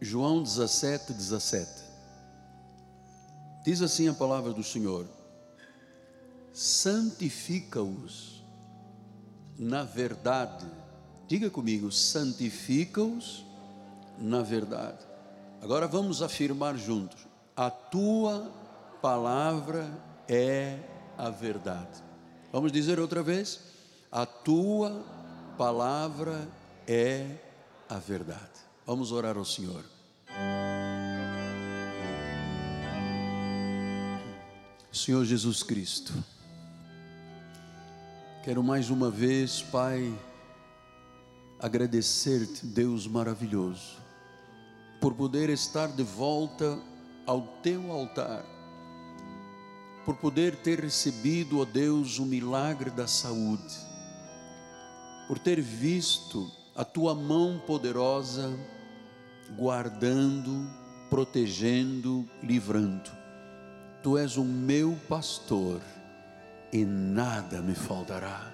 João 17, 17. Diz assim a palavra do Senhor: santifica-os na verdade. Diga comigo, santifica-os na verdade. Agora vamos afirmar juntos: a tua palavra é a verdade. Vamos dizer outra vez? A tua palavra é a verdade. Vamos orar ao Senhor. Senhor Jesus Cristo, quero mais uma vez, Pai, agradecer-te, Deus maravilhoso, por poder estar de volta ao teu altar, por poder ter recebido, ó Deus, o milagre da saúde, por ter visto a tua mão poderosa guardando, protegendo, livrando. Tu és o meu pastor e nada me faltará.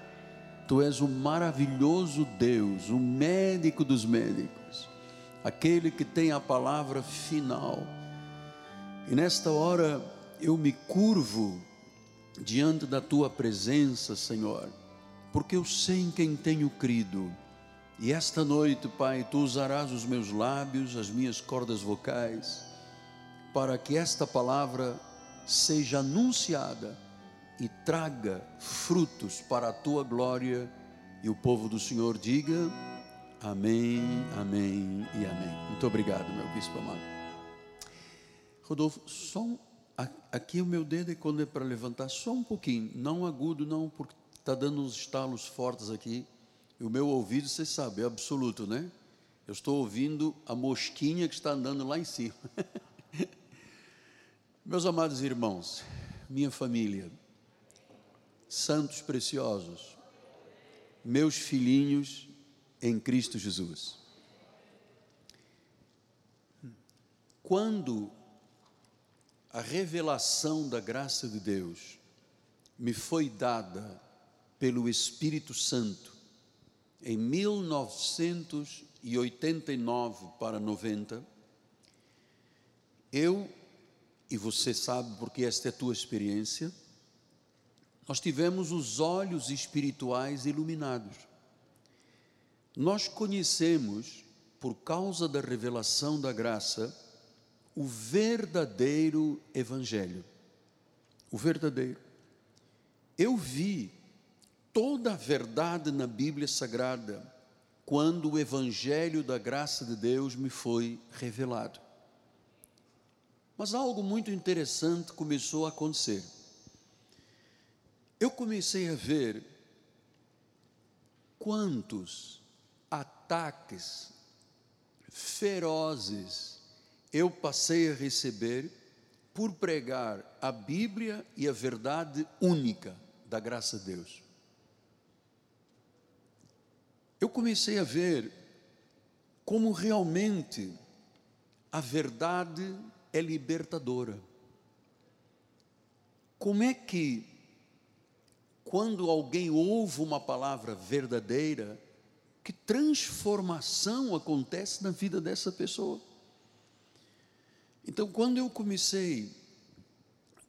Tu és o maravilhoso Deus, o médico dos médicos, aquele que tem a palavra final. E nesta hora eu me curvo diante da tua presença, Senhor, porque eu sei em quem tenho crido e esta noite, Pai, tu usarás os meus lábios, as minhas cordas vocais, para que esta palavra seja anunciada e traga frutos para a tua glória. E o povo do Senhor diga: Amém, Amém e Amém. Muito obrigado, meu bispo amado. Rodolfo, só um, aqui o meu dedo é quando é para levantar, só um pouquinho, não agudo, não, porque está dando uns estalos fortes aqui. E o meu ouvido, você sabe, é absoluto, né? Eu estou ouvindo a mosquinha que está andando lá em cima. Meus amados irmãos, minha família, santos preciosos, meus filhinhos em Cristo Jesus. Quando a revelação da graça de Deus me foi dada pelo Espírito Santo, em 1989 para 90, eu, e você sabe porque esta é a tua experiência, nós tivemos os olhos espirituais iluminados. Nós conhecemos, por causa da revelação da graça, o verdadeiro Evangelho. O verdadeiro. Eu vi toda a verdade na Bíblia Sagrada quando o Evangelho da graça de Deus me foi revelado. Mas algo muito interessante começou a acontecer. Eu comecei a ver quantos ataques ferozes eu passei a receber por pregar a Bíblia e a verdade única da graça de Deus eu comecei a ver como realmente a verdade é libertadora. Como é que, quando alguém ouve uma palavra verdadeira, que transformação acontece na vida dessa pessoa? Então, quando eu comecei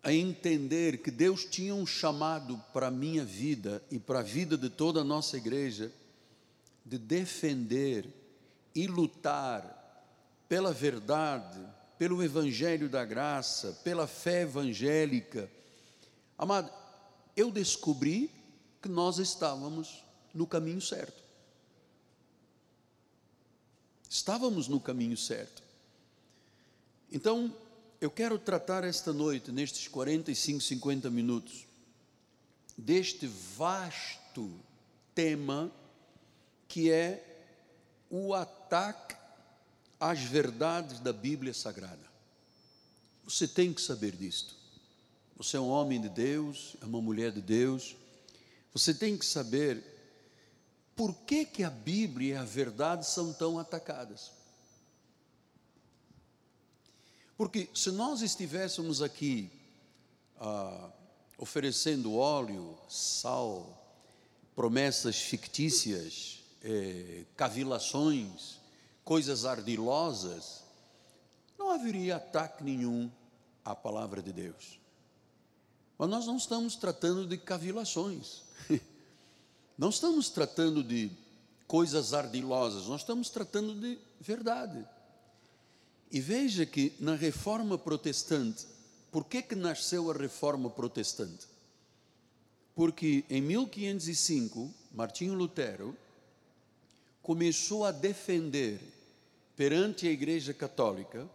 a entender que Deus tinha um chamado para a minha vida e para a vida de toda a nossa igreja, de defender e lutar pela verdade, pelo evangelho da graça, pela fé evangélica. Amado, eu descobri que nós estávamos no caminho certo. Estávamos no caminho certo. Então, eu quero tratar esta noite, nestes 45, 50 minutos, deste vasto tema que é o ataque às verdades da Bíblia Sagrada. Você tem que saber disto. Você é um homem de Deus, é uma mulher de Deus. Você tem que saber por que, que a Bíblia e a verdade são tão atacadas. Porque se nós estivéssemos aqui ah, oferecendo óleo, sal, promessas fictícias, é, cavilações, coisas ardilosas, não haveria ataque nenhum à palavra de Deus. Mas nós não estamos tratando de cavilações, não estamos tratando de coisas ardilosas, nós estamos tratando de verdade. E veja que na reforma protestante, por que, que nasceu a reforma protestante? Porque em 1505, Martinho Lutero começou a defender perante a Igreja Católica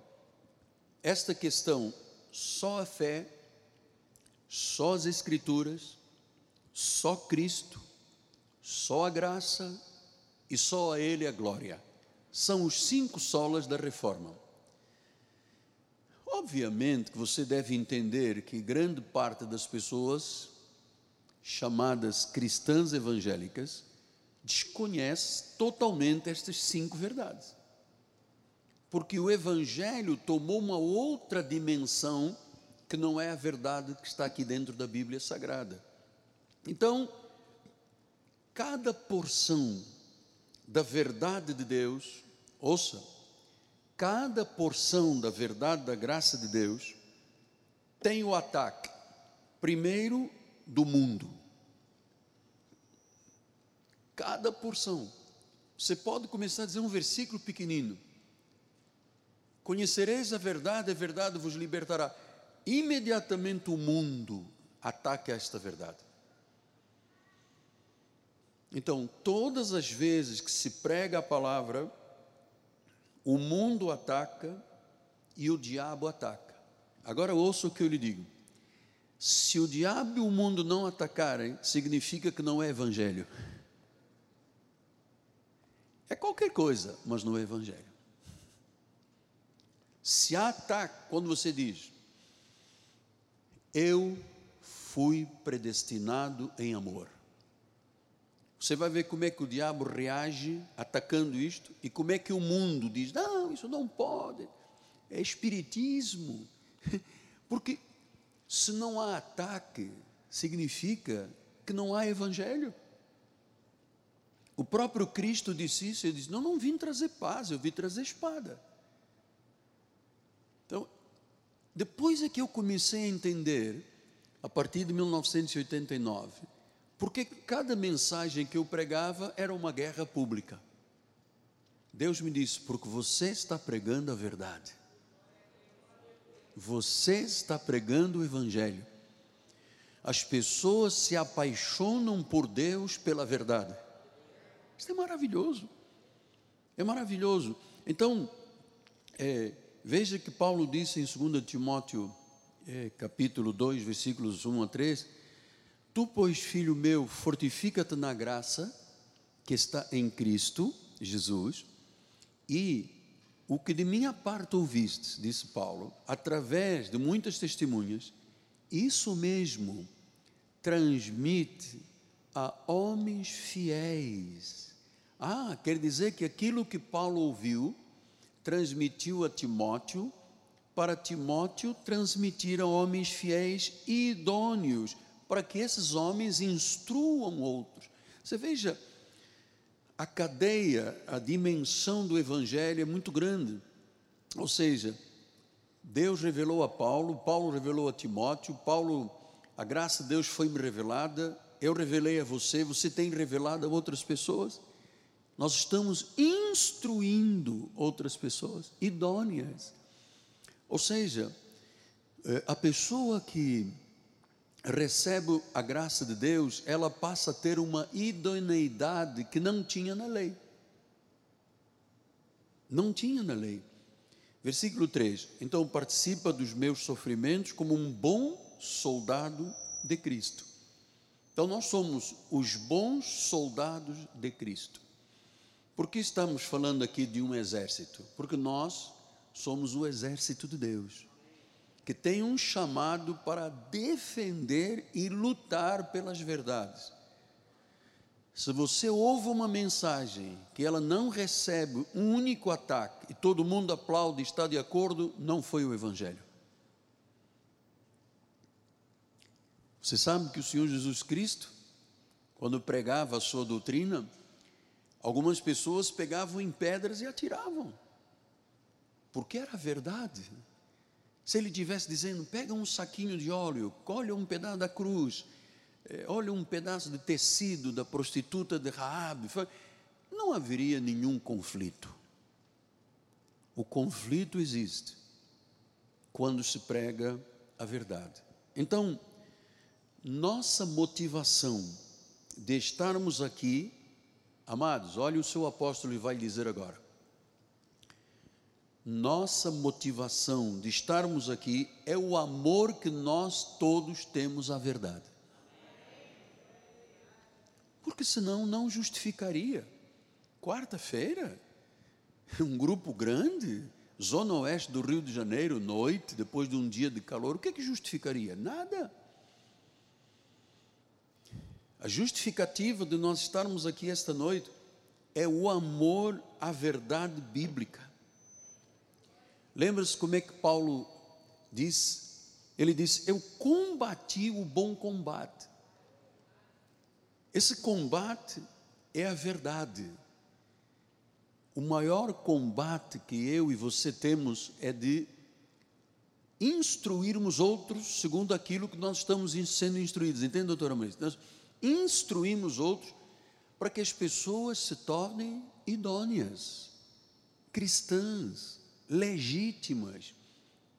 esta questão: só a fé, só as Escrituras, só Cristo, só a graça e só a Ele a glória. São os cinco solas da reforma. Obviamente que você deve entender que grande parte das pessoas chamadas cristãs evangélicas desconhece totalmente estas cinco verdades. Porque o evangelho tomou uma outra dimensão que não é a verdade que está aqui dentro da Bíblia Sagrada. Então, cada porção da verdade de Deus, ouça, cada porção da verdade da graça de Deus tem o ataque, primeiro, do mundo. Cada porção. Você pode começar a dizer um versículo pequenino. Conhecereis a verdade, a verdade vos libertará. Imediatamente o mundo ataca esta verdade. Então, todas as vezes que se prega a palavra, o mundo ataca e o diabo ataca. Agora ouça o que eu lhe digo. Se o diabo e o mundo não atacarem, significa que não é evangelho. É qualquer coisa, mas não é evangelho. Se há ataque, quando você diz, eu fui predestinado em amor. Você vai ver como é que o diabo reage atacando isto e como é que o mundo diz: não, isso não pode, é espiritismo. Porque se não há ataque, significa que não há evangelho. O próprio Cristo disse isso, ele disse: Não, não vim trazer paz, eu vim trazer espada. Então, depois é que eu comecei a entender, a partir de 1989, porque cada mensagem que eu pregava era uma guerra pública. Deus me disse: porque você está pregando a verdade, você está pregando o Evangelho. As pessoas se apaixonam por Deus pela verdade. Isso é maravilhoso, é maravilhoso. Então, é, veja que Paulo disse em 2 Timóteo, é, capítulo 2, versículos 1 a 3 Tu, pois, filho meu, fortifica-te na graça que está em Cristo Jesus, e o que de minha parte ouviste, disse Paulo, através de muitas testemunhas, isso mesmo transmite a homens fiéis. Ah, quer dizer que aquilo que Paulo ouviu, transmitiu a Timóteo, para Timóteo transmitir a homens fiéis e idôneos para que esses homens instruam outros. Você veja, a cadeia, a dimensão do Evangelho é muito grande. Ou seja, Deus revelou a Paulo, Paulo revelou a Timóteo, Paulo, a graça de Deus foi me revelada, eu revelei a você, você tem revelado a outras pessoas. Nós estamos instruindo outras pessoas, idôneas. Ou seja, eh, a pessoa que recebe a graça de Deus, ela passa a ter uma idoneidade que não tinha na lei. Não tinha na lei. Versículo 3: Então participa dos meus sofrimentos como um bom soldado de Cristo. Então nós somos os bons soldados de Cristo. Por que estamos falando aqui de um exército? Porque nós somos o exército de Deus que tem um chamado para defender e lutar pelas verdades. Se você ouve uma mensagem que ela não recebe um único ataque e todo mundo aplaude e está de acordo, não foi o Evangelho. Você sabe que o Senhor Jesus Cristo, quando pregava a sua doutrina, algumas pessoas pegavam em pedras e atiravam. porque era verdade. Se ele tivesse dizendo, pega um saquinho de óleo, colhe um pedaço da cruz, eh, olha um pedaço de tecido da prostituta de Raab, não haveria nenhum conflito. O conflito existe quando se prega a verdade. Então, nossa motivação de estarmos aqui, amados, olha o seu apóstolo e vai dizer agora nossa motivação de estarmos aqui é o amor que nós todos temos à verdade. Porque senão não justificaria. Quarta-feira, um grupo grande, zona oeste do Rio de Janeiro, noite, depois de um dia de calor, o que é que justificaria? Nada. A justificativa de nós estarmos aqui esta noite é o amor à verdade bíblica. Lembra-se como é que Paulo diz? Ele diz: Eu combati o bom combate. Esse combate é a verdade. O maior combate que eu e você temos é de instruirmos outros segundo aquilo que nós estamos sendo instruídos. Entende, doutora Maria? Instruímos outros para que as pessoas se tornem idôneas, cristãs legítimas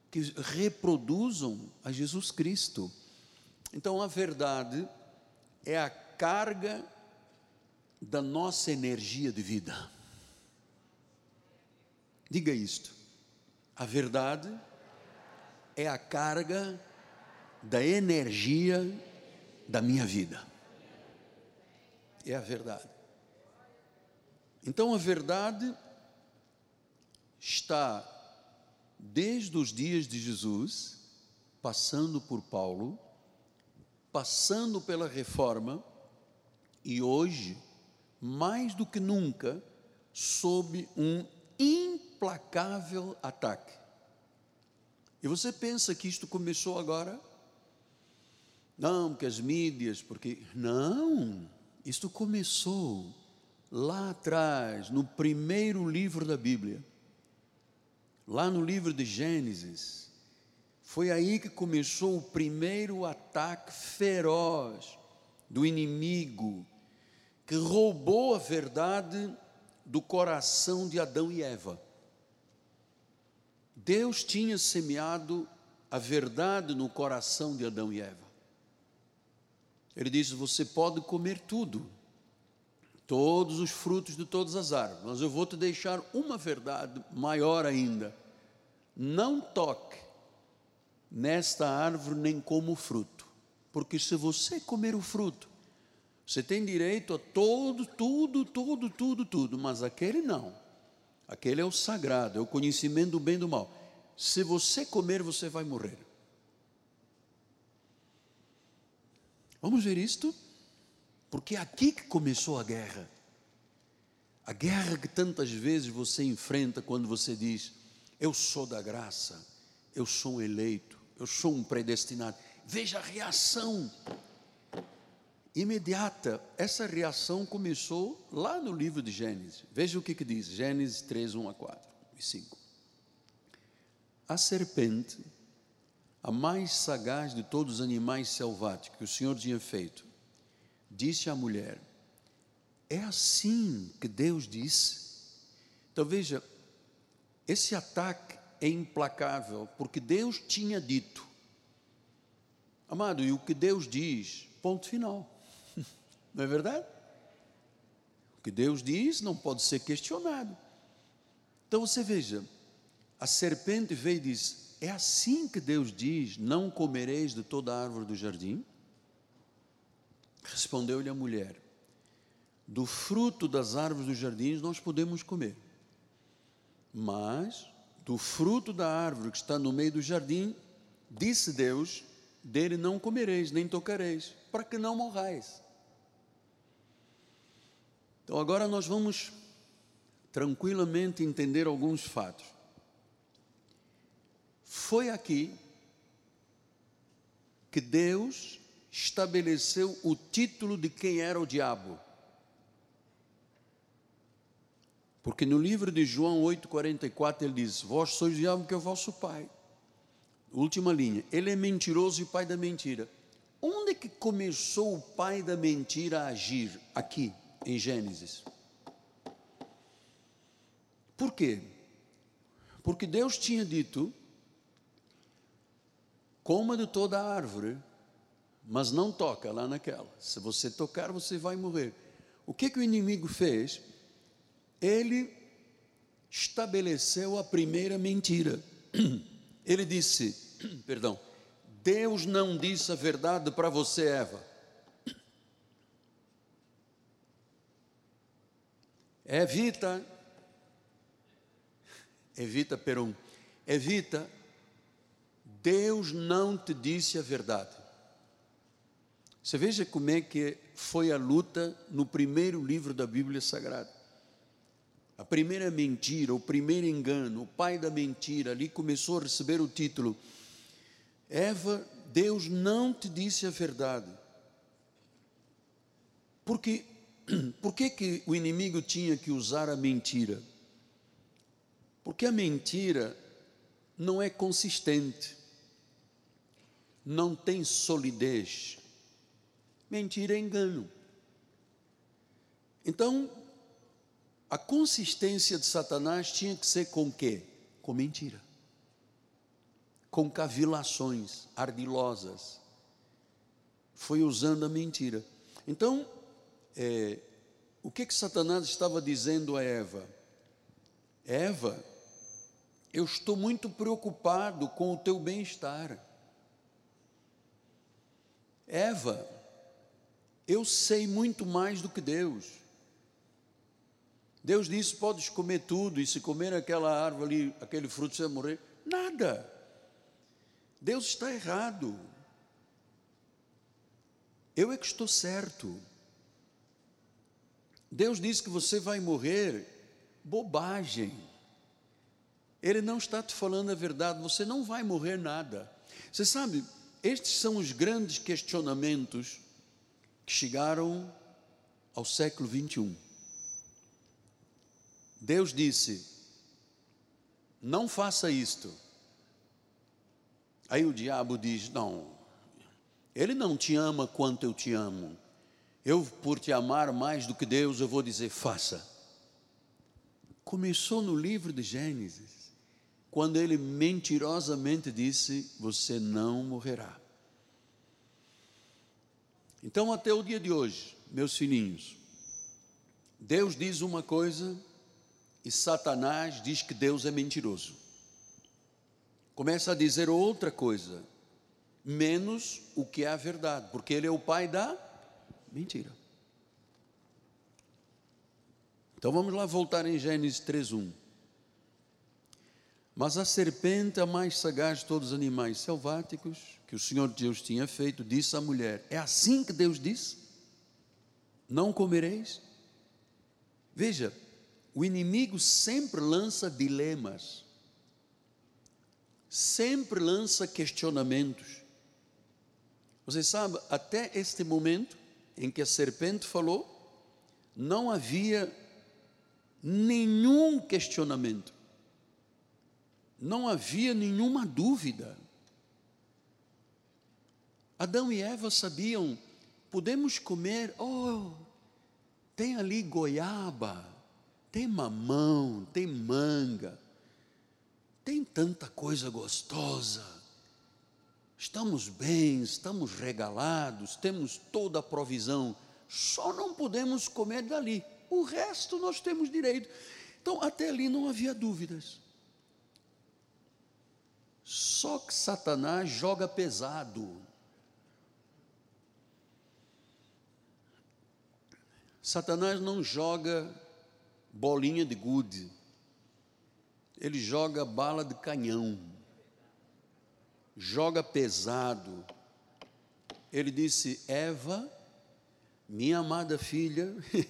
que reproduzam a Jesus Cristo. Então a verdade é a carga da nossa energia de vida. Diga isto. A verdade é a carga da energia da minha vida. É a verdade. Então a verdade está desde os dias de Jesus, passando por Paulo, passando pela reforma e hoje, mais do que nunca, sob um implacável ataque. E você pensa que isto começou agora? Não, que as mídias, porque. Não, isto começou lá atrás, no primeiro livro da Bíblia lá no livro de Gênesis, foi aí que começou o primeiro ataque feroz do inimigo, que roubou a verdade do coração de Adão e Eva. Deus tinha semeado a verdade no coração de Adão e Eva. Ele disse: Você pode comer tudo, todos os frutos de todas as árvores, mas eu vou te deixar uma verdade maior ainda não toque nesta árvore nem como fruto, porque se você comer o fruto, você tem direito a todo, tudo, tudo, tudo, tudo, mas aquele não. Aquele é o sagrado, é o conhecimento do bem e do mal. Se você comer, você vai morrer. Vamos ver isto? Porque é aqui que começou a guerra. A guerra que tantas vezes você enfrenta quando você diz: eu sou da graça, eu sou um eleito, eu sou um predestinado. Veja a reação imediata. Essa reação começou lá no livro de Gênesis. Veja o que, que diz, Gênesis 3, 1 a 4 e 5. A serpente, a mais sagaz de todos os animais selváticos que o Senhor tinha feito, disse à mulher: É assim que Deus disse. Então veja, esse ataque é implacável, porque Deus tinha dito. Amado, e o que Deus diz, ponto final. Não é verdade? O que Deus diz não pode ser questionado. Então você veja, a serpente veio e diz: É assim que Deus diz: Não comereis de toda a árvore do jardim? Respondeu-lhe a mulher: Do fruto das árvores dos jardins nós podemos comer mas do fruto da árvore que está no meio do jardim, disse Deus: dele não comereis, nem tocareis, para que não morrais. Então agora nós vamos tranquilamente entender alguns fatos. Foi aqui que Deus estabeleceu o título de quem era o diabo. Porque no livro de João 8,44 ele diz: Vós sois o diabo que é o vosso pai. Última linha. Ele é mentiroso e pai da mentira. Onde é que começou o pai da mentira a agir? Aqui, em Gênesis. Por quê? Porque Deus tinha dito: coma de toda a árvore, mas não toca lá naquela. Se você tocar, você vai morrer. O que, que o inimigo fez? Ele estabeleceu a primeira mentira. Ele disse, perdão, Deus não disse a verdade para você, Eva. Evita, evita, Perum, evita, Deus não te disse a verdade. Você veja como é que foi a luta no primeiro livro da Bíblia Sagrada. A primeira mentira, o primeiro engano, o pai da mentira, ali começou a receber o título. Eva, Deus não te disse a verdade. Porque, por que, que o inimigo tinha que usar a mentira? Porque a mentira não é consistente, não tem solidez, Mentira é engano. Então, a consistência de Satanás tinha que ser com quê? Com mentira. Com cavilações ardilosas. Foi usando a mentira. Então, é, o que que Satanás estava dizendo a Eva? Eva, eu estou muito preocupado com o teu bem-estar. Eva, eu sei muito mais do que Deus. Deus disse: podes comer tudo, e se comer aquela árvore ali, aquele fruto, você vai morrer. Nada. Deus está errado. Eu é que estou certo. Deus disse que você vai morrer. Bobagem. Ele não está te falando a verdade, você não vai morrer nada. Você sabe, estes são os grandes questionamentos que chegaram ao século 21. Deus disse: não faça isto. Aí o diabo diz: não, ele não te ama quanto eu te amo. Eu, por te amar mais do que Deus, eu vou dizer: faça. Começou no livro de Gênesis, quando ele mentirosamente disse: Você não morrerá. Então, até o dia de hoje, meus filhinhos, Deus diz uma coisa e Satanás diz que Deus é mentiroso. Começa a dizer outra coisa, menos o que é a verdade, porque ele é o pai da mentira. Então vamos lá voltar em Gênesis 3:1. Mas a serpente, a mais sagaz de todos os animais selváticos, que o Senhor Deus tinha feito, disse à mulher: É assim que Deus disse? Não comereis? Veja, o inimigo sempre lança dilemas, sempre lança questionamentos. Você sabe, até este momento em que a serpente falou, não havia nenhum questionamento não havia nenhuma dúvida. Adão e Eva sabiam, podemos comer, oh, tem ali goiaba, tem mamão, tem manga, tem tanta coisa gostosa. Estamos bem, estamos regalados, temos toda a provisão, só não podemos comer dali. O resto nós temos direito. Então, até ali não havia dúvidas. Só que Satanás joga pesado. Satanás não joga bolinha de gude, ele joga bala de canhão, joga pesado. Ele disse: Eva, minha amada filha,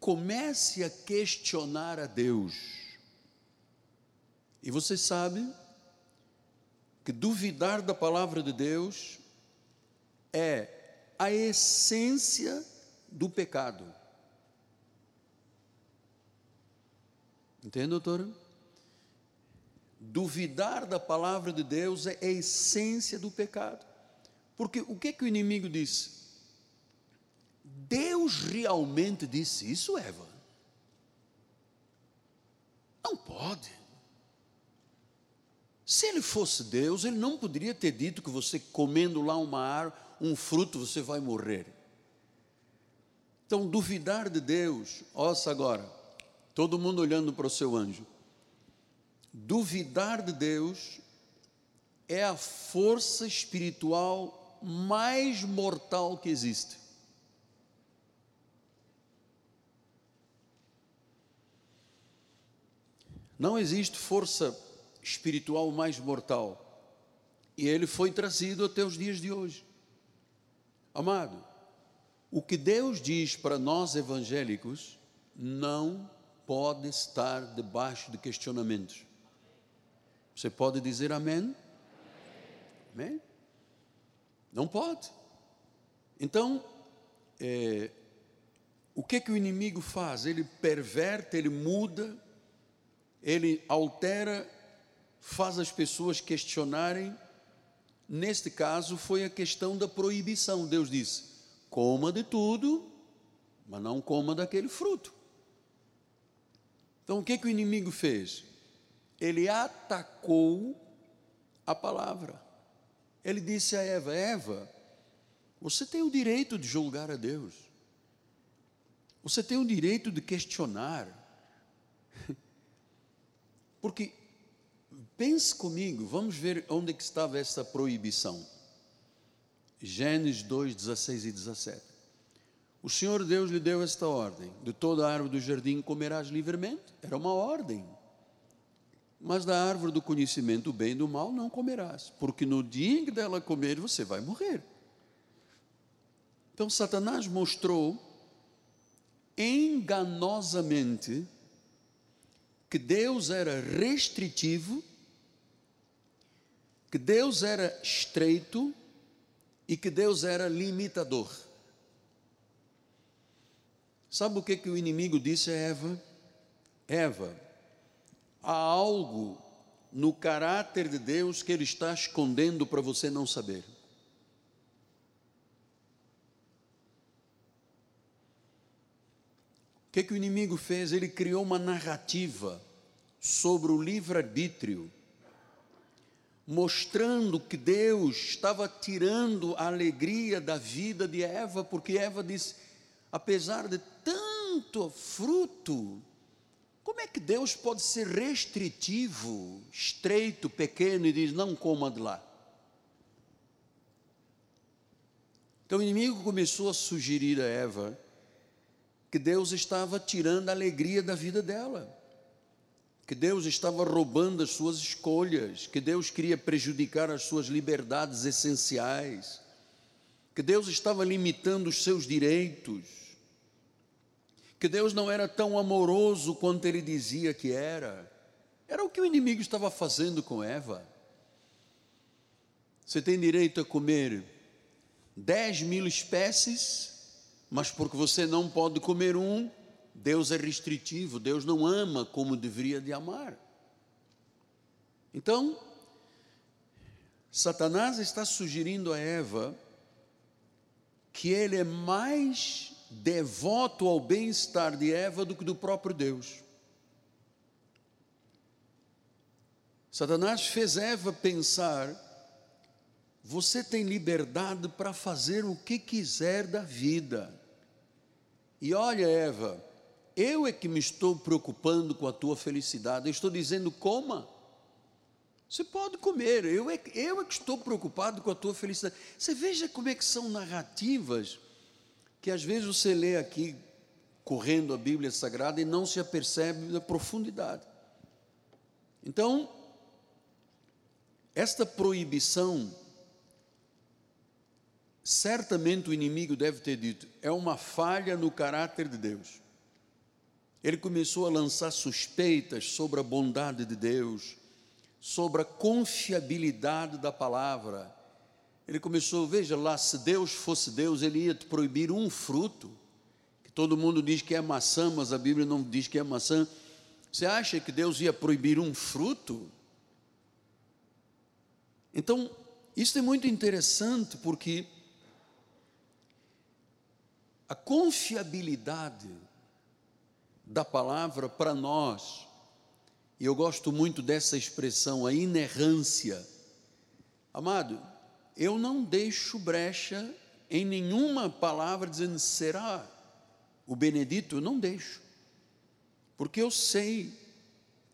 comece a questionar a Deus e você sabe que duvidar da palavra de Deus é a essência do pecado. Entende, doutora? Duvidar da palavra de Deus é a essência do pecado. Porque o que é que o inimigo disse? Deus realmente disse isso, Eva? Não pode. Se ele fosse Deus, ele não poderia ter dito que você comendo lá uma árvore, um fruto, você vai morrer. Então, duvidar de Deus, ouça agora, todo mundo olhando para o seu anjo. Duvidar de Deus é a força espiritual mais mortal que existe. Não existe força espiritual mais mortal. E ele foi trazido até os dias de hoje. Amado, o que Deus diz para nós evangélicos não pode estar debaixo de questionamentos. Você pode dizer amém? Amém? Não pode. Então, é, o que que o inimigo faz? Ele perverte, ele muda, ele altera, faz as pessoas questionarem. Neste caso, foi a questão da proibição. Deus disse: coma de tudo, mas não coma daquele fruto. Então, o que que o inimigo fez? ele atacou a palavra. Ele disse a Eva: Eva, você tem o direito de julgar a Deus. Você tem o direito de questionar. Porque, pense comigo, vamos ver onde que estava essa proibição. Gênesis 2, 16 e 17. O Senhor Deus lhe deu esta ordem: de toda a árvore do jardim comerás livremente. Era uma ordem mas da árvore do conhecimento do bem e do mal não comerás, porque no dia em que dela comer você vai morrer. Então Satanás mostrou enganosamente que Deus era restritivo, que Deus era estreito e que Deus era limitador. Sabe o que, que o inimigo disse a Eva? Eva, há algo no caráter de Deus que Ele está escondendo para você não saber. O que, que o inimigo fez? Ele criou uma narrativa sobre o livre-arbítrio, mostrando que Deus estava tirando a alegria da vida de Eva, porque Eva disse: apesar de tanto fruto, como é que Deus pode ser restritivo, estreito, pequeno e diz: não coma de lá? Então o inimigo começou a sugerir a Eva que Deus estava tirando a alegria da vida dela, que Deus estava roubando as suas escolhas, que Deus queria prejudicar as suas liberdades essenciais, que Deus estava limitando os seus direitos que Deus não era tão amoroso quanto ele dizia que era. Era o que o inimigo estava fazendo com Eva. Você tem direito a comer dez mil espécies, mas porque você não pode comer um, Deus é restritivo, Deus não ama como deveria de amar. Então, Satanás está sugerindo a Eva que ele é mais devoto ao bem-estar de Eva do que do próprio Deus. Satanás fez Eva pensar: você tem liberdade para fazer o que quiser da vida. E olha, Eva, eu é que me estou preocupando com a tua felicidade. Eu estou dizendo, coma. Você pode comer, eu é, eu é que estou preocupado com a tua felicidade. Você veja como é que são narrativas que às vezes você lê aqui, correndo a Bíblia Sagrada, e não se apercebe da profundidade. Então, esta proibição, certamente o inimigo deve ter dito, é uma falha no caráter de Deus. Ele começou a lançar suspeitas sobre a bondade de Deus, sobre a confiabilidade da palavra ele começou, veja lá, se Deus fosse Deus, ele ia te proibir um fruto, que todo mundo diz que é maçã, mas a Bíblia não diz que é maçã. Você acha que Deus ia proibir um fruto? Então, isso é muito interessante porque a confiabilidade da palavra para nós, e eu gosto muito dessa expressão, a inerrância. Amado, eu não deixo brecha em nenhuma palavra dizendo será o benedito, eu não deixo. Porque eu sei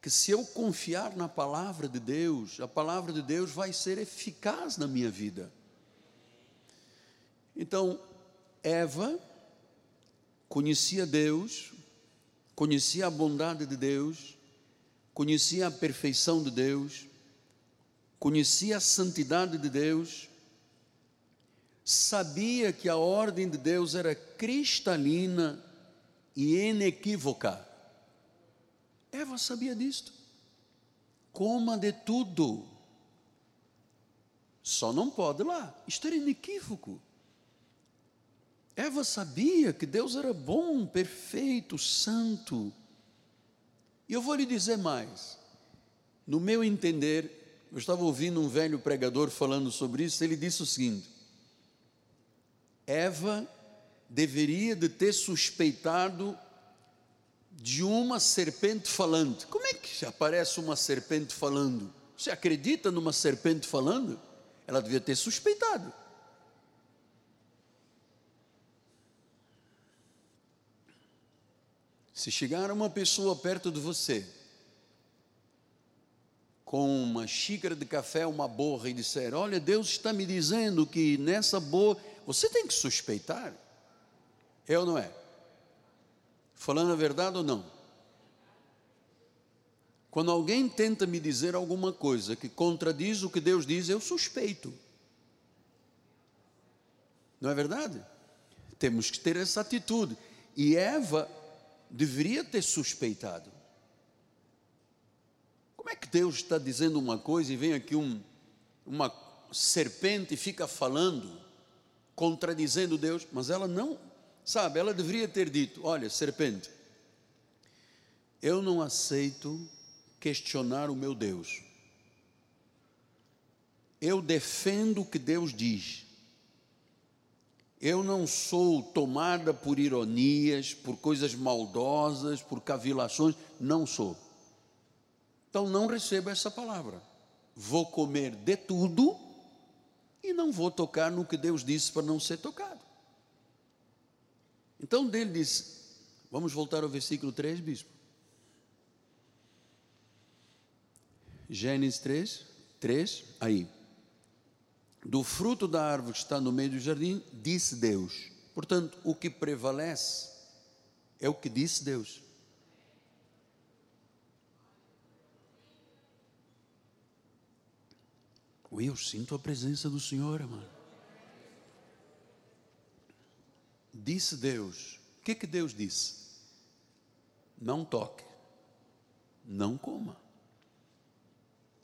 que se eu confiar na palavra de Deus, a palavra de Deus vai ser eficaz na minha vida. Então, Eva conhecia Deus, conhecia a bondade de Deus, conhecia a perfeição de Deus, conhecia a santidade de Deus, sabia que a ordem de Deus era cristalina e inequívoca. Eva sabia disto. Coma de tudo. Só não pode lá. Isto era inequívoco. Eva sabia que Deus era bom, perfeito, santo. E eu vou lhe dizer mais. No meu entender, eu estava ouvindo um velho pregador falando sobre isso, ele disse o seguinte: Eva deveria de ter suspeitado de uma serpente falante. Como é que aparece uma serpente falando? Você acredita numa serpente falando? Ela devia ter suspeitado. Se chegar uma pessoa perto de você, com uma xícara de café, uma borra, e disser: Olha, Deus está me dizendo que nessa borra, você tem que suspeitar. É ou não é? Falando a verdade ou não? Quando alguém tenta me dizer alguma coisa que contradiz o que Deus diz, eu suspeito. Não é verdade? Temos que ter essa atitude. E Eva deveria ter suspeitado. Como é que Deus está dizendo uma coisa e vem aqui um, uma serpente e fica falando, contradizendo Deus? Mas ela não, sabe, ela deveria ter dito: Olha, serpente, eu não aceito questionar o meu Deus. Eu defendo o que Deus diz. Eu não sou tomada por ironias, por coisas maldosas, por cavilações, não sou. Então não recebo essa palavra. Vou comer de tudo e não vou tocar no que Deus disse para não ser tocado. Então dele diz, vamos voltar ao versículo 3, bispo. Gênesis 3, 3, aí do fruto da árvore que está no meio do jardim, disse Deus. Portanto, o que prevalece é o que disse Deus. Eu sinto a presença do Senhor, amado. Disse Deus. O que, que Deus disse? Não toque, não coma.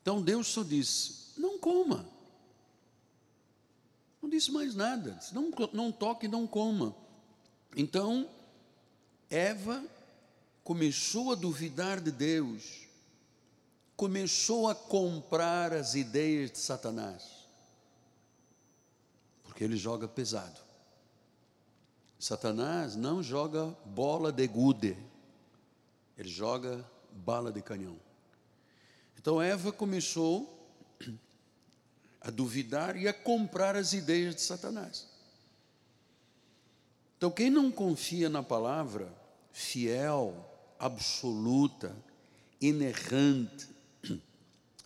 Então Deus só disse: não coma. Não disse mais nada, disse, não, não toque, não coma. Então, Eva começou a duvidar de Deus, começou a comprar as ideias de Satanás, porque ele joga pesado. Satanás não joga bola de gude, ele joga bala de canhão. Então Eva começou a duvidar e a comprar as ideias de Satanás. Então, quem não confia na palavra fiel, absoluta, inerrante,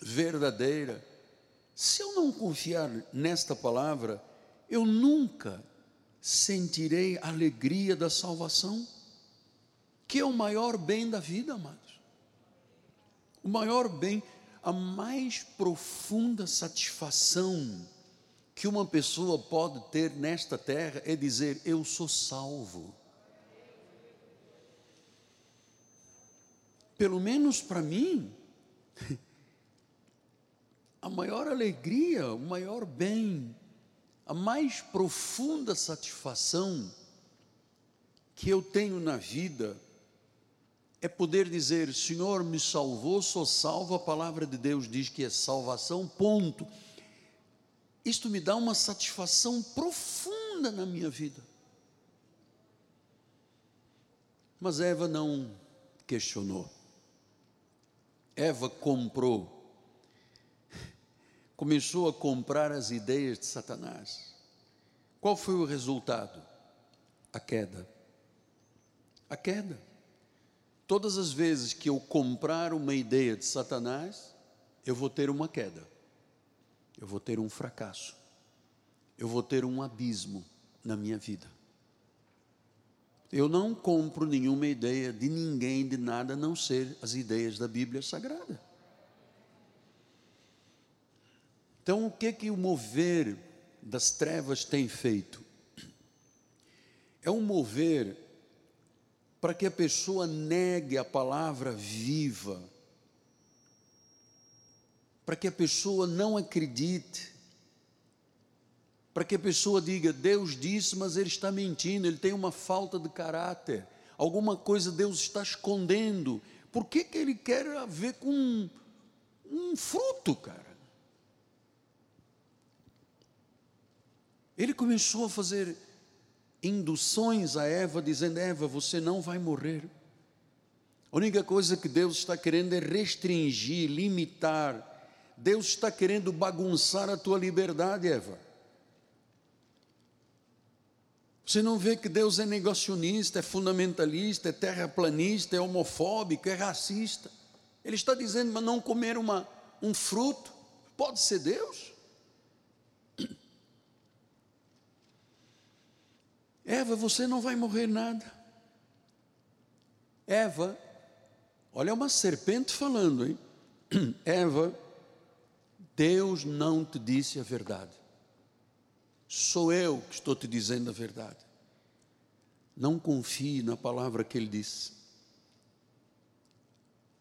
verdadeira, se eu não confiar nesta palavra, eu nunca sentirei a alegria da salvação, que é o maior bem da vida, amados. O maior bem a mais profunda satisfação que uma pessoa pode ter nesta terra é dizer: Eu sou salvo. Pelo menos para mim, a maior alegria, o maior bem, a mais profunda satisfação que eu tenho na vida é poder dizer: Senhor me salvou, sou salvo, a palavra de Deus diz que é salvação, ponto. Isto me dá uma satisfação profunda na minha vida. Mas Eva não questionou. Eva comprou, começou a comprar as ideias de Satanás. Qual foi o resultado? A queda. A queda. Todas as vezes que eu comprar uma ideia de Satanás, eu vou ter uma queda, eu vou ter um fracasso, eu vou ter um abismo na minha vida. Eu não compro nenhuma ideia de ninguém, de nada, a não ser as ideias da Bíblia Sagrada. Então, o que que o mover das trevas tem feito? É um mover para que a pessoa negue a palavra viva, para que a pessoa não acredite, para que a pessoa diga: Deus disse, mas ele está mentindo, ele tem uma falta de caráter, alguma coisa Deus está escondendo. Por que, que ele quer ver com um, um fruto, cara? Ele começou a fazer induções a Eva, dizendo: Eva, você não vai morrer. A única coisa que Deus está querendo é restringir, limitar. Deus está querendo bagunçar a tua liberdade, Eva. Você não vê que Deus é negacionista, é fundamentalista, é terraplanista, é homofóbico, é racista. Ele está dizendo, mas não comer uma, um fruto. Pode ser Deus? Eva, você não vai morrer nada. Eva, olha uma serpente falando, hein? Eva, Deus não te disse a verdade. Sou eu que estou te dizendo a verdade. Não confie na palavra que ele disse.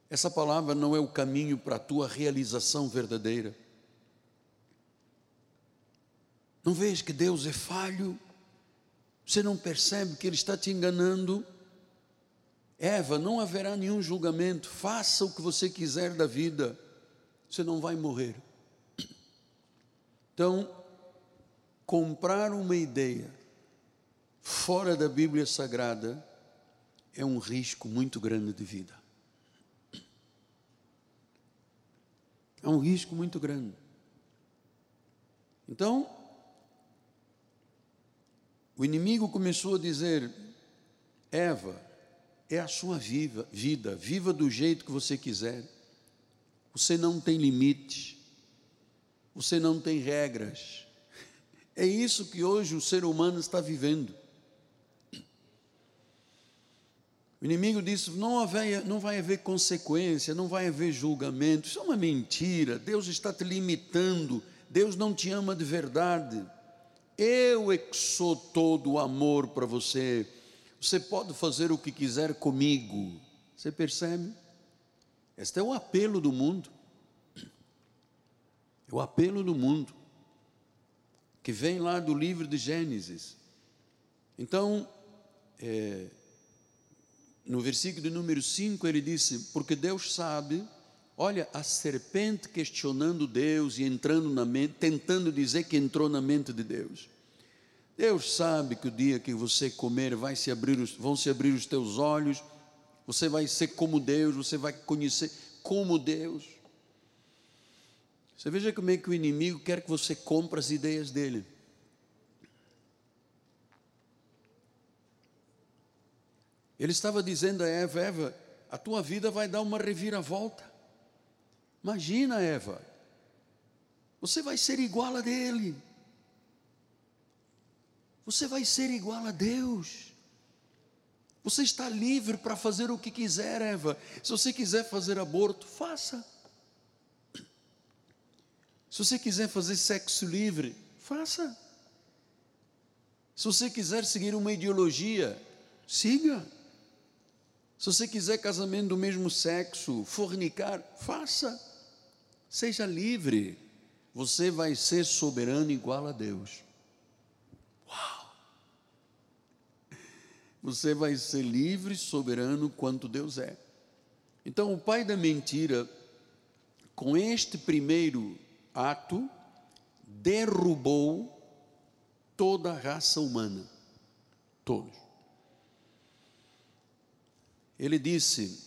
Essa palavra não é o caminho para a tua realização verdadeira. Não vês que Deus é falho? Você não percebe que ele está te enganando? Eva, não haverá nenhum julgamento. Faça o que você quiser da vida. Você não vai morrer. Então, comprar uma ideia fora da Bíblia Sagrada é um risco muito grande de vida. É um risco muito grande. Então, o inimigo começou a dizer: Eva, é a sua viva, vida, viva do jeito que você quiser. Você não tem limites, você não tem regras. É isso que hoje o ser humano está vivendo. O inimigo disse: não, haver, não vai haver consequência, não vai haver julgamento. Isso é uma mentira. Deus está te limitando. Deus não te ama de verdade. Eu é que sou todo o amor para você. Você pode fazer o que quiser comigo. Você percebe? Este é o apelo do mundo. É o apelo do mundo. Que vem lá do livro de Gênesis. Então, é, no versículo número 5, ele disse: Porque Deus sabe Olha, a serpente questionando Deus e entrando na mente, tentando dizer que entrou na mente de Deus. Deus sabe que o dia que você comer vai se abrir os, vão se abrir os teus olhos, você vai ser como Deus, você vai conhecer como Deus. Você veja como é que o inimigo quer que você compre as ideias dele. Ele estava dizendo a Eva: Eva, a tua vida vai dar uma reviravolta. Imagina, Eva, você vai ser igual a dele. Você vai ser igual a Deus. Você está livre para fazer o que quiser, Eva. Se você quiser fazer aborto, faça. Se você quiser fazer sexo livre, faça. Se você quiser seguir uma ideologia, siga. Se você quiser casamento do mesmo sexo, fornicar, faça. Seja livre, você vai ser soberano igual a Deus. Uau! Você vai ser livre, soberano quanto Deus é. Então, o pai da mentira, com este primeiro ato, derrubou toda a raça humana. Todos. Ele disse,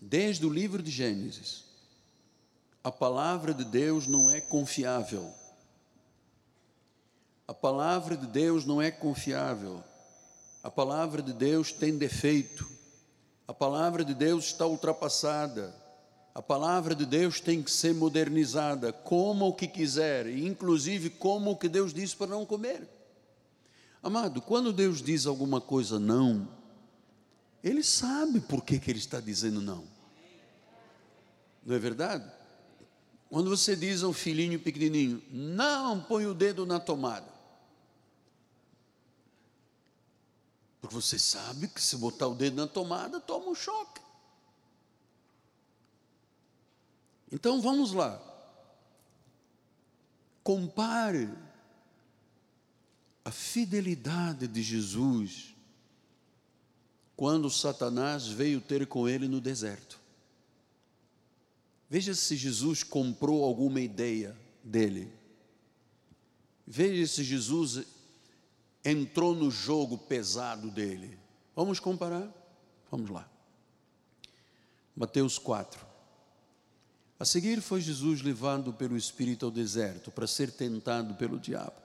desde o livro de Gênesis, a palavra de Deus não é confiável. A palavra de Deus não é confiável. A palavra de Deus tem defeito. A palavra de Deus está ultrapassada. A palavra de Deus tem que ser modernizada, como o que quiser, inclusive como o que Deus disse para não comer. Amado, quando Deus diz alguma coisa não, Ele sabe por que, que Ele está dizendo não. Não é verdade? Quando você diz ao filhinho pequenininho, não põe o dedo na tomada. Porque você sabe que se botar o dedo na tomada, toma um choque. Então vamos lá. Compare a fidelidade de Jesus quando Satanás veio ter com ele no deserto. Veja se Jesus comprou alguma ideia dele. Veja se Jesus entrou no jogo pesado dele. Vamos comparar? Vamos lá. Mateus 4. A seguir foi Jesus levado pelo Espírito ao deserto para ser tentado pelo diabo.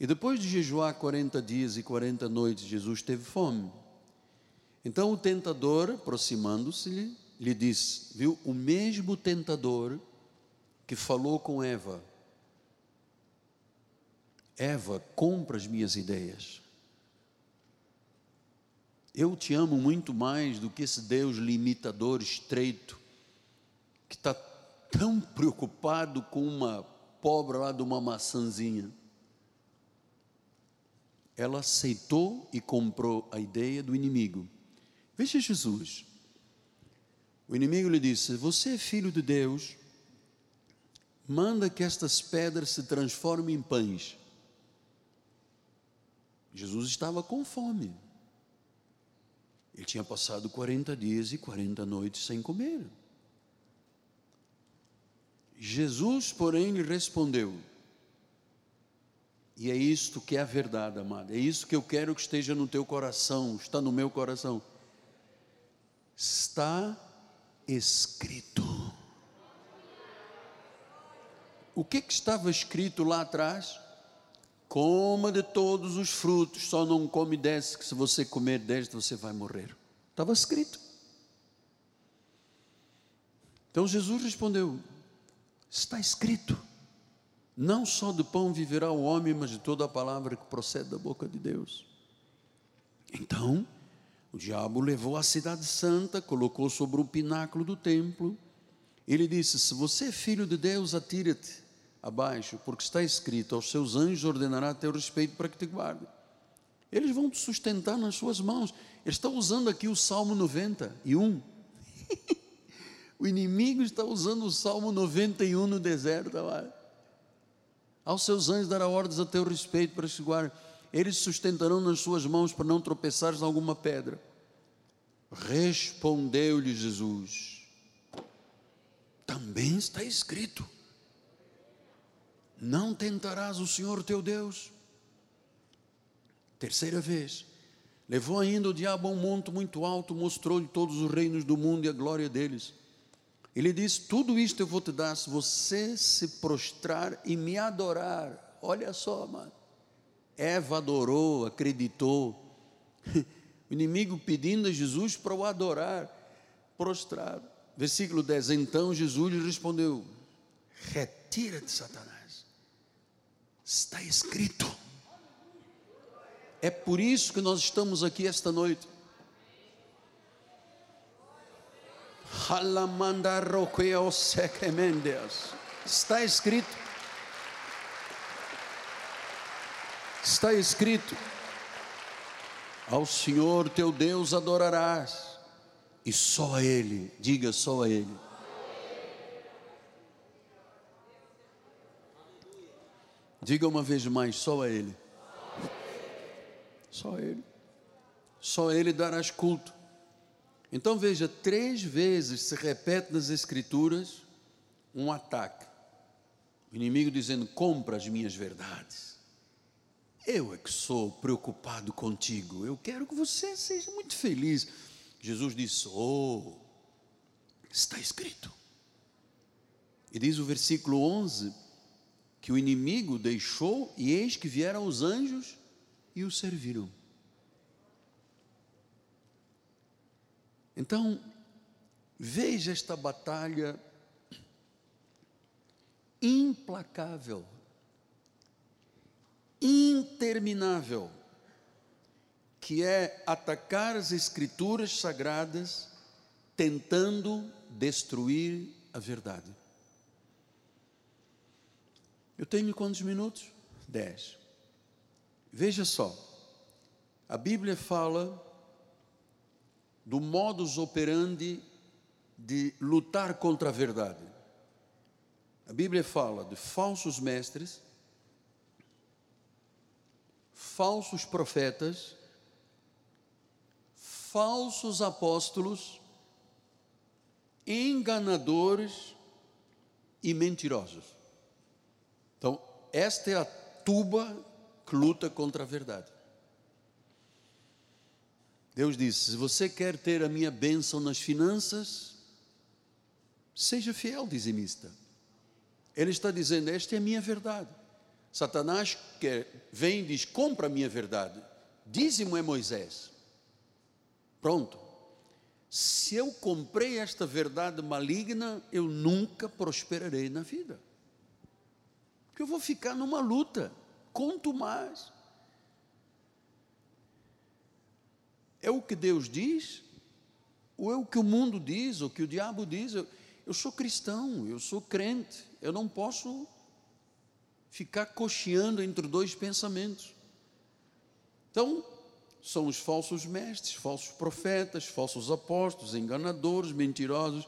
E depois de jejuar 40 dias e 40 noites, Jesus teve fome. Então o tentador, aproximando-se, lhe disse: Viu, o mesmo tentador que falou com Eva. Eva, compra as minhas ideias. Eu te amo muito mais do que esse Deus limitador, estreito, que está tão preocupado com uma pobre lá de uma maçãzinha. Ela aceitou e comprou a ideia do inimigo. Veja Jesus. O inimigo lhe disse: Você é filho de Deus, manda que estas pedras se transformem em pães. Jesus estava com fome. Ele tinha passado 40 dias e 40 noites sem comer. Jesus, porém, lhe respondeu: E é isto que é a verdade, amada. É isso que eu quero que esteja no teu coração, está no meu coração. Está escrito. O que, que estava escrito lá atrás? Coma de todos os frutos, só não come desse, que se você comer deste você vai morrer. Estava escrito. Então Jesus respondeu: Está escrito: não só do pão viverá o homem, mas de toda a palavra que procede da boca de Deus. Então, o diabo levou a cidade santa, colocou sobre o pináculo do templo. Ele disse: Se você é filho de Deus, atira-te abaixo, porque está escrito: Aos seus anjos ordenará teu respeito para que te guardem. Eles vão te sustentar nas suas mãos. Ele está usando aqui o Salmo 91. O inimigo está usando o Salmo 91 no deserto. Lá. Aos seus anjos dará ordens a teu respeito para te guardar. Eles sustentarão nas suas mãos para não tropeçares em alguma pedra. Respondeu-lhe Jesus: Também está escrito: Não tentarás o Senhor teu Deus. Terceira vez, levou ainda o diabo a um monte muito alto, mostrou-lhe todos os reinos do mundo e a glória deles. Ele diz: Tudo isto eu vou te dar se você se prostrar e me adorar. Olha só, mano. Eva adorou, acreditou. O inimigo pedindo a Jesus para o adorar, prostrado. Versículo 10: Então Jesus lhe respondeu: Retira-te, Satanás. Está escrito. É por isso que nós estamos aqui esta noite Está escrito. Está escrito: Ao Senhor teu Deus adorarás, e só a Ele, diga só a Ele. Diga uma vez mais, só a Ele. Só a Ele. Só a Ele darás culto. Então veja, três vezes se repete nas Escrituras um ataque. O inimigo dizendo: compra as minhas verdades. Eu é que sou preocupado contigo. Eu quero que você seja muito feliz. Jesus disse: Oh, está escrito. E diz o versículo 11: que o inimigo deixou, e eis que vieram os anjos e o serviram. Então, veja esta batalha implacável, interminável, que é atacar as escrituras sagradas, tentando destruir a verdade. Eu tenho quantos minutos? Dez. Veja só, a Bíblia fala do modus operandi de lutar contra a verdade. A Bíblia fala de falsos mestres, falsos profetas, falsos apóstolos, enganadores e mentirosos. Então, esta é a tuba que luta contra a verdade. Deus disse: se você quer ter a minha bênção nas finanças, seja fiel dizimista. Ele está dizendo: esta é a minha verdade. Satanás quer, vem e diz: compra a minha verdade. Dízimo é Moisés. Pronto. Se eu comprei esta verdade maligna, eu nunca prosperarei na vida. Porque eu vou ficar numa luta. Conto mais. É o que Deus diz? Ou é o que o mundo diz, ou o que o diabo diz? Eu, eu sou cristão, eu sou crente, eu não posso ficar cocheando entre dois pensamentos. Então, são os falsos mestres, falsos profetas, falsos apóstolos, enganadores, mentirosos.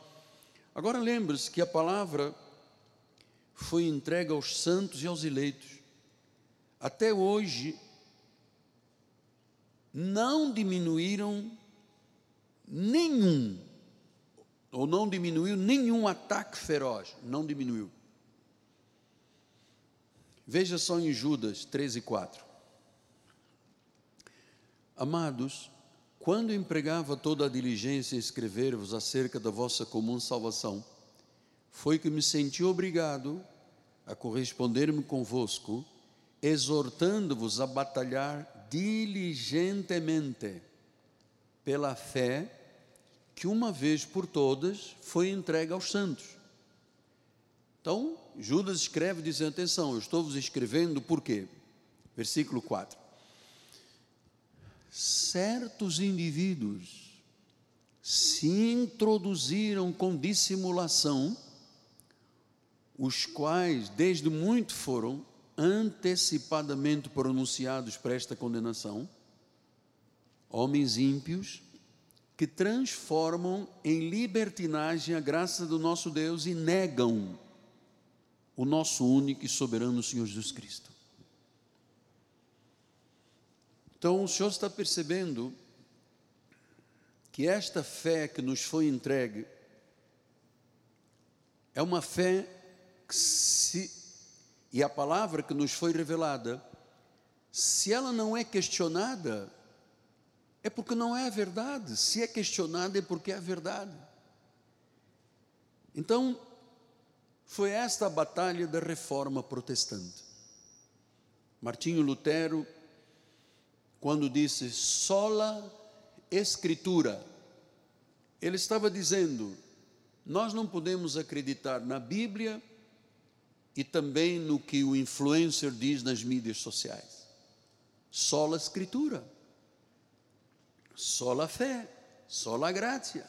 Agora lembre-se que a palavra foi entregue aos santos e aos eleitos. Até hoje, não diminuíram nenhum, ou não diminuiu nenhum ataque feroz, não diminuiu. Veja só em Judas 13, 4. Amados, quando empregava toda a diligência em escrever-vos acerca da vossa comum salvação, foi que me senti obrigado a corresponder-me convosco, exortando-vos a batalhar diligentemente pela fé que uma vez por todas foi entregue aos santos. Então, Judas escreve dizendo: atenção, eu estou vos escrevendo por quê? Versículo 4. Certos indivíduos se introduziram com dissimulação, os quais desde muito foram antecipadamente pronunciados para esta condenação, homens ímpios que transformam em libertinagem a graça do nosso Deus e negam o nosso único e soberano Senhor Jesus Cristo. Então o Senhor está percebendo que esta fé que nos foi entregue é uma fé que se e a palavra que nos foi revelada, se ela não é questionada, é porque não é a verdade. Se é questionada, é porque é a verdade. Então, foi esta a batalha da reforma protestante. Martinho Lutero, quando disse sola escritura, ele estava dizendo: nós não podemos acreditar na Bíblia e também no que o influencer diz nas mídias sociais. Só a escritura, só a fé, só a graça,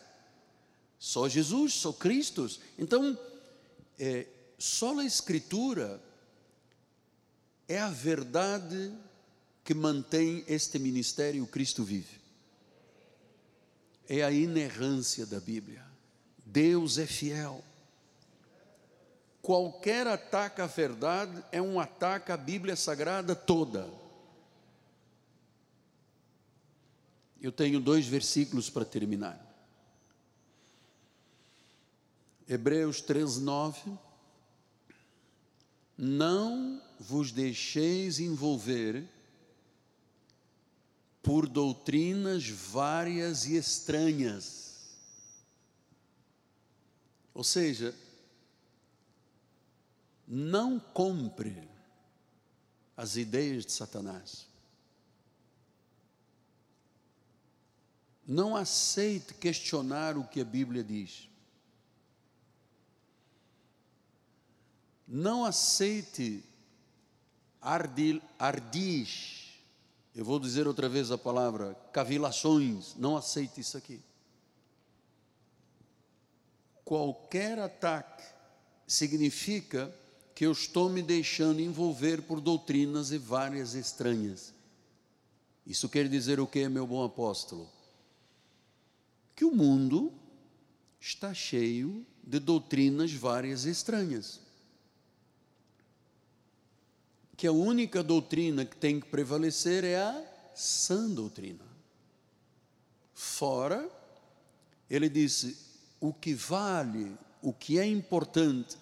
só Jesus, só Cristo. Então, é, só a escritura é a verdade que mantém este ministério Cristo vive. É a inerrância da Bíblia. Deus é fiel. Qualquer ataque à verdade é um ataque à Bíblia Sagrada toda. Eu tenho dois versículos para terminar. Hebreus 13, 9. Não vos deixeis envolver por doutrinas várias e estranhas. Ou seja, não compre as ideias de Satanás. Não aceite questionar o que a Bíblia diz. Não aceite ardil, ardis, eu vou dizer outra vez a palavra, cavilações, não aceite isso aqui. Qualquer ataque significa que eu estou me deixando envolver por doutrinas e várias estranhas. Isso quer dizer o que, meu bom apóstolo? Que o mundo está cheio de doutrinas várias e estranhas que a única doutrina que tem que prevalecer é a sã doutrina. Fora, ele disse: o que vale, o que é importante,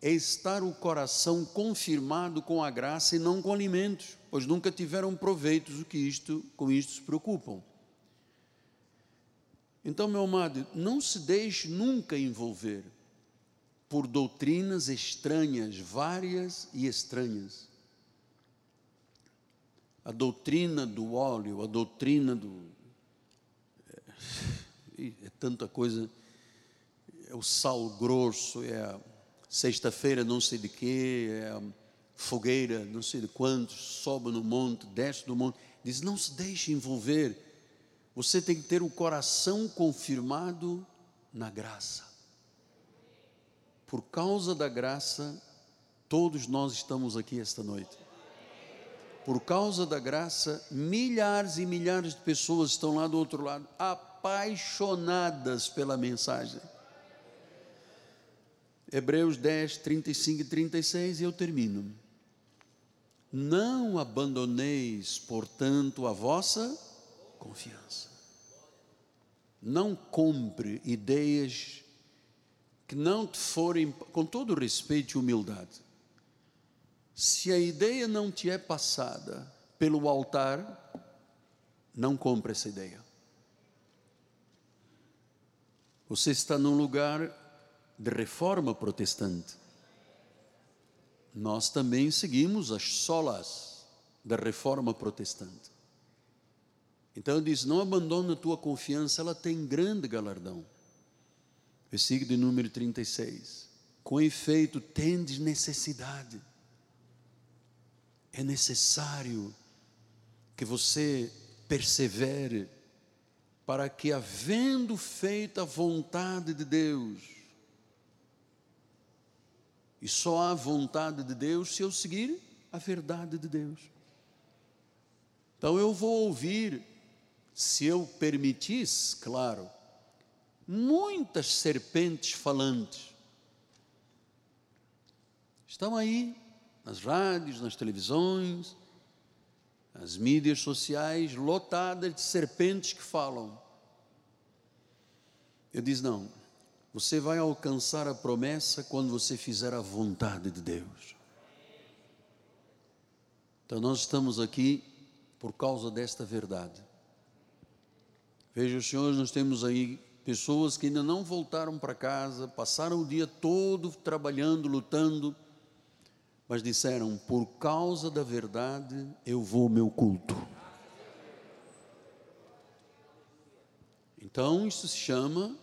é estar o coração confirmado com a graça e não com alimentos, pois nunca tiveram proveitos o que isto, com isto se preocupam. Então, meu amado, não se deixe nunca envolver por doutrinas estranhas, várias e estranhas a doutrina do óleo, a doutrina do. É, é tanta coisa. É o sal grosso, é a sexta-feira não sei de quê, é a fogueira não sei de quantos, sobe no monte, desce do monte. Diz: não se deixe envolver. Você tem que ter o coração confirmado na graça. Por causa da graça, todos nós estamos aqui esta noite por causa da graça, milhares e milhares de pessoas estão lá do outro lado, apaixonadas pela mensagem. Hebreus 10, 35 e 36, e eu termino. Não abandoneis, portanto, a vossa confiança. Não compre ideias que não te forem, com todo respeito e humildade, se a ideia não te é passada pelo altar, não compre essa ideia. Você está num lugar de reforma protestante. Nós também seguimos as solas da reforma protestante. Então ele diz: não abandone a tua confiança, ela tem grande galardão. Versículo número 36. Com efeito, tendes necessidade é necessário que você persevere para que, havendo feito a vontade de Deus, e só há vontade de Deus se eu seguir a verdade de Deus. Então eu vou ouvir, se eu permitisse, claro, muitas serpentes falantes. Estão aí nas rádios, nas televisões, nas mídias sociais, lotadas de serpentes que falam. Eu disse: não, você vai alcançar a promessa quando você fizer a vontade de Deus. Então nós estamos aqui por causa desta verdade. Veja, senhores, nós temos aí pessoas que ainda não voltaram para casa, passaram o dia todo trabalhando, lutando mas disseram: por causa da verdade eu vou ao meu culto. Então isso se chama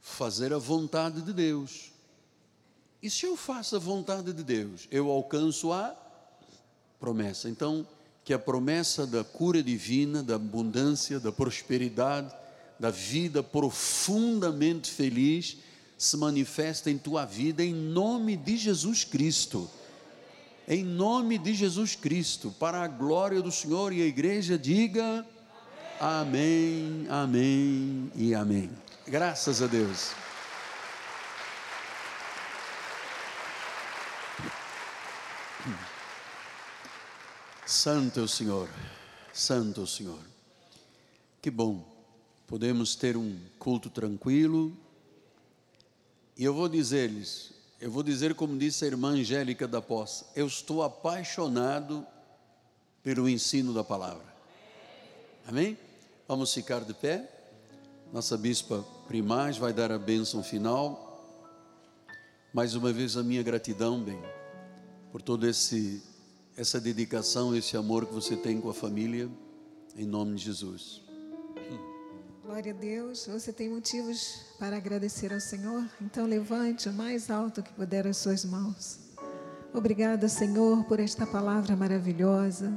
fazer a vontade de Deus. E se eu faço a vontade de Deus, eu alcanço a promessa. Então, que a promessa da cura divina, da abundância, da prosperidade, da vida profundamente feliz se manifesta em tua vida em nome de Jesus Cristo em nome de Jesus Cristo, para a glória do Senhor, e a igreja diga amém, amém e amém. Graças a Deus. Santo é o Senhor, Santo é o Senhor. Que bom, podemos ter um culto tranquilo, E eu vou dizer-lhes, eu vou dizer como disse a irmã Angélica da Poça, eu estou apaixonado pelo ensino da palavra. Amém? Vamos ficar de pé. Nossa bispa primaz vai dar a bênção final. Mais uma vez a minha gratidão, bem, por todo esse essa dedicação, esse amor que você tem com a família, em nome de Jesus. Glória a Deus. Você tem motivos para agradecer ao Senhor? Então levante o mais alto que puder as suas mãos. Obrigada, Senhor, por esta palavra maravilhosa.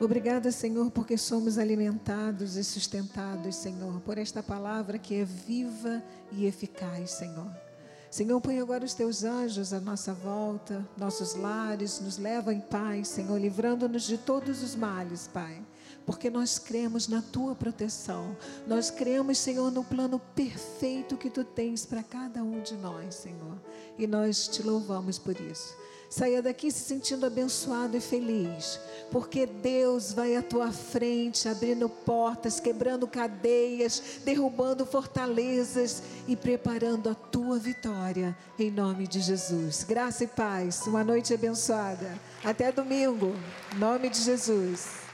Obrigada, Senhor, porque somos alimentados e sustentados, Senhor, por esta palavra que é viva e eficaz, Senhor. Senhor, põe agora os teus anjos à nossa volta, nossos lares, nos leva em paz, Senhor, livrando-nos de todos os males, Pai. Porque nós cremos na tua proteção. Nós cremos, Senhor, no plano perfeito que tu tens para cada um de nós, Senhor. E nós te louvamos por isso. Saia daqui se sentindo abençoado e feliz, porque Deus vai à tua frente, abrindo portas, quebrando cadeias, derrubando fortalezas e preparando a tua vitória, em nome de Jesus. Graça e paz, uma noite abençoada. Até domingo, em nome de Jesus.